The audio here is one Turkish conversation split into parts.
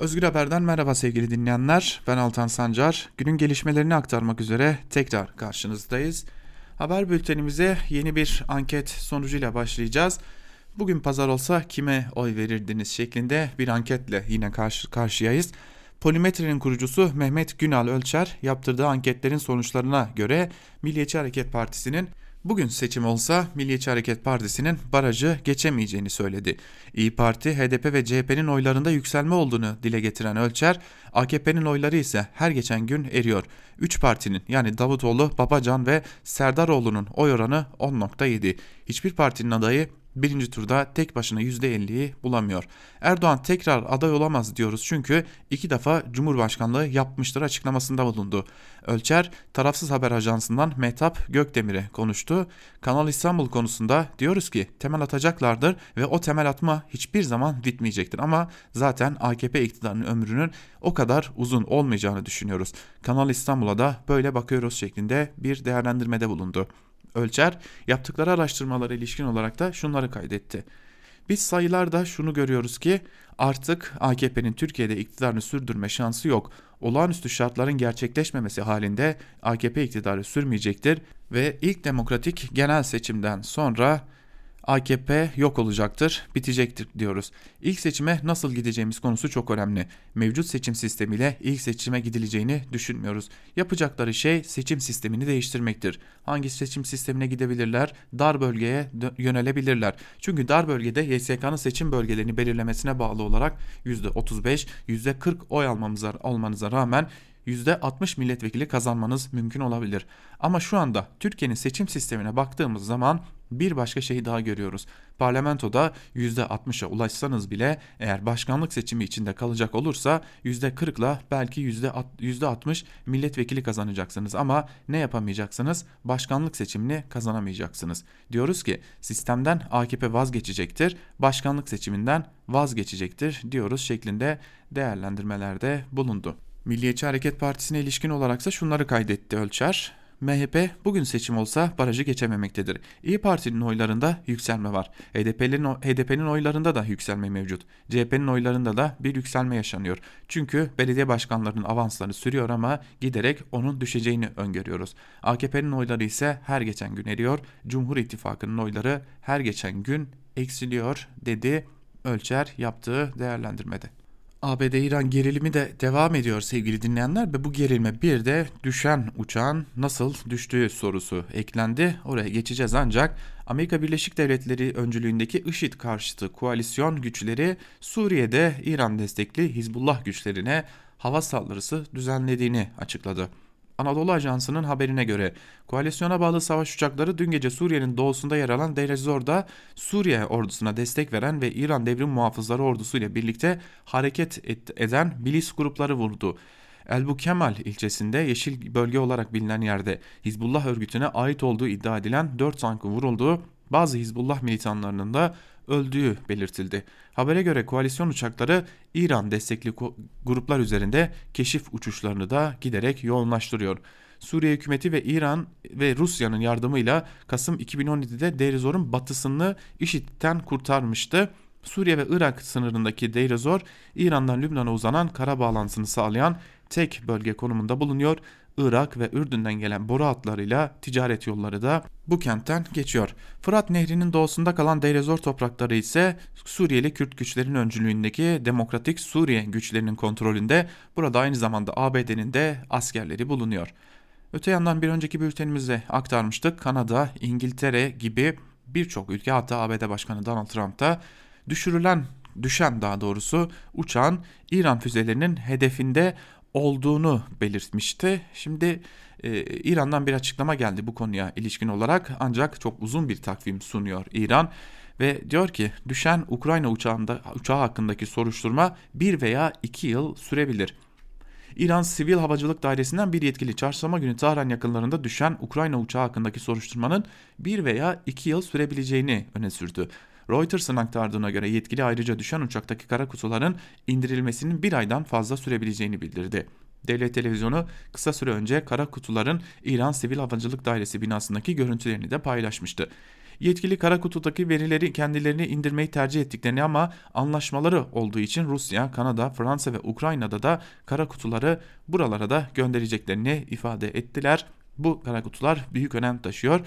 Özgür Haber'den merhaba sevgili dinleyenler. Ben Altan Sancar. Günün gelişmelerini aktarmak üzere tekrar karşınızdayız. Haber bültenimize yeni bir anket sonucuyla başlayacağız. Bugün pazar olsa kime oy verirdiniz şeklinde bir anketle yine karşı karşıyayız. Polimetre'nin kurucusu Mehmet Günal Ölçer yaptırdığı anketlerin sonuçlarına göre Milliyetçi Hareket Partisi'nin Bugün seçim olsa Milliyetçi Hareket Partisi'nin barajı geçemeyeceğini söyledi. İyi Parti, HDP ve CHP'nin oylarında yükselme olduğunu dile getiren Ölçer, AKP'nin oyları ise her geçen gün eriyor. 3 partinin yani Davutoğlu, Babacan ve Serdaroğlu'nun oy oranı 10.7. Hiçbir partinin adayı birinci turda tek başına %50'yi bulamıyor. Erdoğan tekrar aday olamaz diyoruz çünkü iki defa Cumhurbaşkanlığı yapmıştır açıklamasında bulundu. Ölçer tarafsız haber ajansından Mehtap Gökdemir'e konuştu. Kanal İstanbul konusunda diyoruz ki temel atacaklardır ve o temel atma hiçbir zaman bitmeyecektir ama zaten AKP iktidarının ömrünün o kadar uzun olmayacağını düşünüyoruz. Kanal İstanbul'a da böyle bakıyoruz şeklinde bir değerlendirmede bulundu. Ölçer yaptıkları araştırmalara ilişkin olarak da şunları kaydetti. Biz sayılarda şunu görüyoruz ki artık AKP'nin Türkiye'de iktidarını sürdürme şansı yok. Olağanüstü şartların gerçekleşmemesi halinde AKP iktidarı sürmeyecektir ve ilk demokratik genel seçimden sonra AKP yok olacaktır, bitecektir diyoruz. İlk seçime nasıl gideceğimiz konusu çok önemli. Mevcut seçim sistemiyle ilk seçime gidileceğini düşünmüyoruz. Yapacakları şey seçim sistemini değiştirmektir. Hangi seçim sistemine gidebilirler? Dar bölgeye yönelebilirler. Çünkü dar bölgede YSK'nın seçim bölgelerini belirlemesine bağlı olarak %35, %40 oy almamıza, almanıza rağmen %60 milletvekili kazanmanız mümkün olabilir. Ama şu anda Türkiye'nin seçim sistemine baktığımız zaman bir başka şeyi daha görüyoruz. Parlamentoda %60'a ulaşsanız bile eğer başkanlık seçimi içinde kalacak olursa %40 ile belki %60 milletvekili kazanacaksınız ama ne yapamayacaksınız? Başkanlık seçimini kazanamayacaksınız. Diyoruz ki sistemden AKP vazgeçecektir, başkanlık seçiminden vazgeçecektir diyoruz şeklinde değerlendirmelerde bulundu. Milliyetçi Hareket Partisi'ne ilişkin olaraksa şunları kaydetti Ölçer. MHP bugün seçim olsa barajı geçememektedir. İyi Parti'nin oylarında yükselme var. HDP'nin HDP'nin oylarında da yükselme mevcut. CHP'nin oylarında da bir yükselme yaşanıyor. Çünkü belediye başkanlarının avansları sürüyor ama giderek onun düşeceğini öngörüyoruz. AKP'nin oyları ise her geçen gün eriyor. Cumhur İttifakı'nın oyları her geçen gün eksiliyor dedi Ölçer yaptığı değerlendirmede. ABD-İran gerilimi de devam ediyor sevgili dinleyenler ve bu gerilme bir de düşen uçağın nasıl düştüğü sorusu eklendi. Oraya geçeceğiz ancak Amerika Birleşik Devletleri öncülüğündeki IŞİD karşıtı koalisyon güçleri Suriye'de İran destekli Hizbullah güçlerine hava saldırısı düzenlediğini açıkladı. Anadolu Ajansı'nın haberine göre koalisyona bağlı savaş uçakları dün gece Suriye'nin doğusunda yer alan Deir Suriye ordusuna destek veren ve İran Devrim Muhafızları ordusu ile birlikte hareket eden milis grupları vurdu. Elbu Kemal ilçesinde yeşil bölge olarak bilinen yerde Hizbullah örgütüne ait olduğu iddia edilen 4 tankın vurulduğu bazı Hizbullah militanlarının da öldüğü belirtildi. Habere göre koalisyon uçakları İran destekli gruplar üzerinde keşif uçuşlarını da giderek yoğunlaştırıyor. Suriye hükümeti ve İran ve Rusya'nın yardımıyla Kasım 2017'de Deir Zor'un batısını IŞİD'den kurtarmıştı. Suriye ve Irak sınırındaki Deir Zor, İran'dan Lübnan'a uzanan kara bağlantısını sağlayan tek bölge konumunda bulunuyor. Irak ve Ürdün'den gelen boru hatlarıyla ticaret yolları da bu kentten geçiyor. Fırat Nehri'nin doğusunda kalan Deirezor toprakları ise Suriyeli Kürt güçlerin öncülüğündeki Demokratik Suriye güçlerinin kontrolünde. Burada aynı zamanda ABD'nin de askerleri bulunuyor. Öte yandan bir önceki bültenimizde aktarmıştık. Kanada, İngiltere gibi birçok ülke hatta ABD Başkanı Donald Trump da düşürülen düşen daha doğrusu uçağın İran füzelerinin hedefinde olduğunu belirtmişti. Şimdi e, İran'dan bir açıklama geldi bu konuya ilişkin olarak ancak çok uzun bir takvim sunuyor İran ve diyor ki düşen Ukrayna uçağında uçağı hakkındaki soruşturma bir veya iki yıl sürebilir. İran Sivil Havacılık Dairesi'nden bir yetkili çarşamba günü Tahran yakınlarında düşen Ukrayna uçağı hakkındaki soruşturmanın bir veya iki yıl sürebileceğini öne sürdü. Reuters'ın aktardığına göre yetkili ayrıca düşen uçaktaki kara kutuların indirilmesinin bir aydan fazla sürebileceğini bildirdi. Devlet televizyonu kısa süre önce kara kutuların İran Sivil Havacılık Dairesi binasındaki görüntülerini de paylaşmıştı. yetkili kara kutudaki verileri kendilerini indirmeyi tercih ettiklerini ama anlaşmaları olduğu için Rusya, Kanada, Fransa ve Ukrayna'da da kara kutuları buralara da göndereceklerini ifade ettiler. Bu kara kutular büyük önem taşıyor.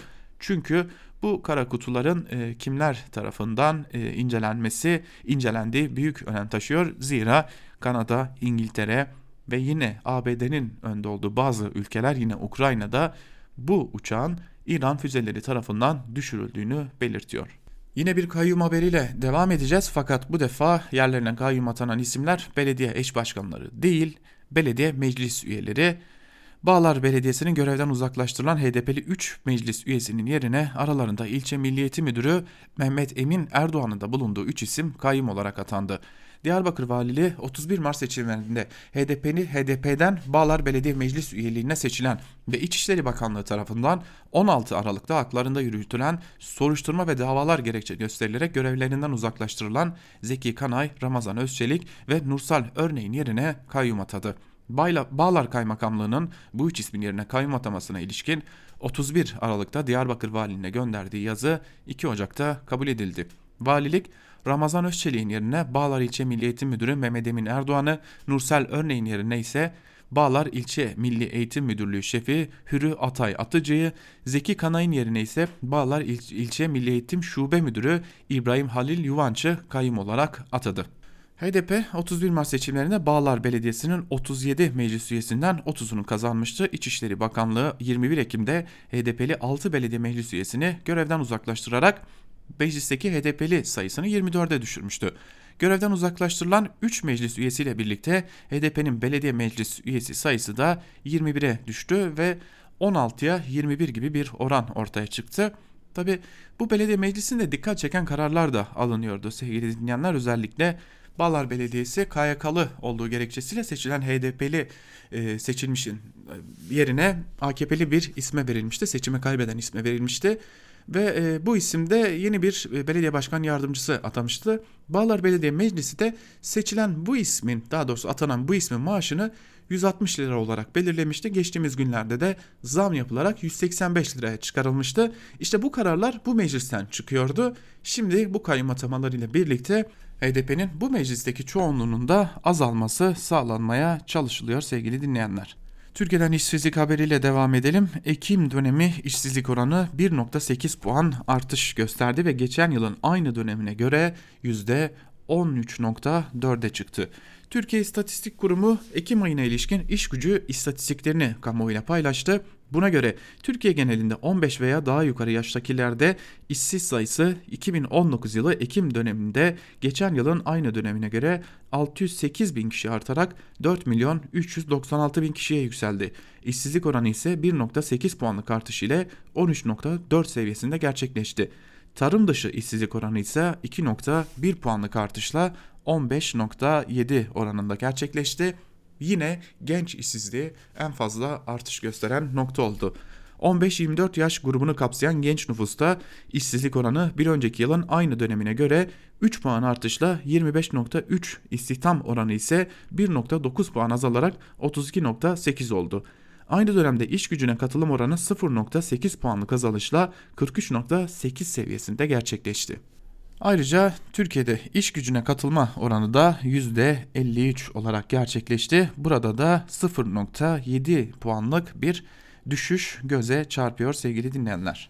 Çünkü bu kara kutuların e, kimler tarafından e, incelenmesi, incelendiği büyük önem taşıyor. Zira Kanada, İngiltere ve yine ABD'nin önde olduğu bazı ülkeler yine Ukrayna'da bu uçağın İran füzeleri tarafından düşürüldüğünü belirtiyor. Yine bir kayyum haberiyle devam edeceğiz fakat bu defa yerlerine kayyum atanan isimler belediye eş başkanları değil, belediye meclis üyeleri. Bağlar Belediyesi'nin görevden uzaklaştırılan HDP'li 3 meclis üyesinin yerine aralarında ilçe milliyeti müdürü Mehmet Emin Erdoğan'ın da bulunduğu 3 isim kayyum olarak atandı. Diyarbakır Valiliği 31 Mart seçimlerinde HDP'ni HDP'den Bağlar Belediye Meclis üyeliğine seçilen ve İçişleri Bakanlığı tarafından 16 Aralık'ta haklarında yürütülen soruşturma ve davalar gerekçe gösterilerek görevlerinden uzaklaştırılan Zeki Kanay, Ramazan Özçelik ve Nursal Örneğin yerine kayyum atadı. Bayla, Bağlar Kaymakamlığı'nın bu üç ismin yerine kayyum atamasına ilişkin 31 Aralık'ta Diyarbakır Valiliğine gönderdiği yazı 2 Ocak'ta kabul edildi. Valilik Ramazan Özçelik'in yerine Bağlar İlçe Milli Eğitim Müdürü Mehmet Emin Erdoğan'ı, Nursel Örneğin yerine ise Bağlar İlçe Milli Eğitim Müdürlüğü Şefi Hürü Atay Atıcı'yı, Zeki Kanay'ın yerine ise Bağlar İl İlçe Milli Eğitim Şube Müdürü İbrahim Halil Yuvanç'ı kayyum olarak atadı. HDP 31 Mart seçimlerinde Bağlar Belediyesi'nin 37 meclis üyesinden 30'unu kazanmıştı. İçişleri Bakanlığı 21 Ekim'de HDP'li 6 belediye meclis üyesini görevden uzaklaştırarak meclisteki HDP'li sayısını 24'e düşürmüştü. Görevden uzaklaştırılan 3 meclis üyesiyle birlikte HDP'nin belediye meclis üyesi sayısı da 21'e düştü ve 16'ya 21 gibi bir oran ortaya çıktı. Tabi bu belediye meclisinde dikkat çeken kararlar da alınıyordu sevgili dinleyenler özellikle Bağlar Belediyesi KYK'lı olduğu gerekçesiyle seçilen HDP'li e, seçilmişin e, yerine AKP'li bir isme verilmişti. Seçime kaybeden isme verilmişti. Ve e, bu isimde yeni bir e, belediye başkan yardımcısı atamıştı. Bağlar Belediye Meclisi de seçilen bu ismin daha doğrusu atanan bu ismin maaşını 160 lira olarak belirlemişti. Geçtiğimiz günlerde de zam yapılarak 185 liraya çıkarılmıştı. İşte bu kararlar bu meclisten çıkıyordu. Şimdi bu kayyum atamalarıyla birlikte HDP'nin bu meclisteki çoğunluğunun da azalması sağlanmaya çalışılıyor sevgili dinleyenler. Türkiye'den işsizlik haberiyle devam edelim. Ekim dönemi işsizlik oranı 1.8 puan artış gösterdi ve geçen yılın aynı dönemine göre %13.4'e çıktı. Türkiye İstatistik Kurumu Ekim ayına ilişkin iş gücü istatistiklerini kamuoyuyla paylaştı. Buna göre Türkiye genelinde 15 veya daha yukarı yaştakilerde işsiz sayısı 2019 yılı Ekim döneminde geçen yılın aynı dönemine göre 608 bin kişi artarak 4 milyon 396 bin kişiye yükseldi. İşsizlik oranı ise 1.8 puanlık artış ile 13.4 seviyesinde gerçekleşti. Tarım dışı işsizlik oranı ise 2.1 puanlık artışla 15.7 oranında gerçekleşti. Yine genç işsizliği en fazla artış gösteren nokta oldu. 15-24 yaş grubunu kapsayan genç nüfusta işsizlik oranı bir önceki yılın aynı dönemine göre 3 puan artışla 25.3, istihdam oranı ise 1.9 puan azalarak 32.8 oldu. Aynı dönemde iş gücüne katılım oranı 0.8 puanlık azalışla 43.8 seviyesinde gerçekleşti. Ayrıca Türkiye'de iş gücüne katılma oranı da %53 olarak gerçekleşti. Burada da 0.7 puanlık bir düşüş göze çarpıyor sevgili dinleyenler.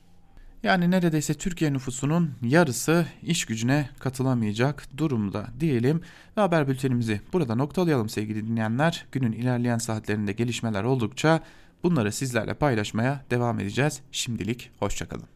Yani neredeyse Türkiye nüfusunun yarısı iş gücüne katılamayacak durumda diyelim ve haber bültenimizi burada noktalayalım sevgili dinleyenler. Günün ilerleyen saatlerinde gelişmeler oldukça bunları sizlerle paylaşmaya devam edeceğiz. Şimdilik hoşçakalın.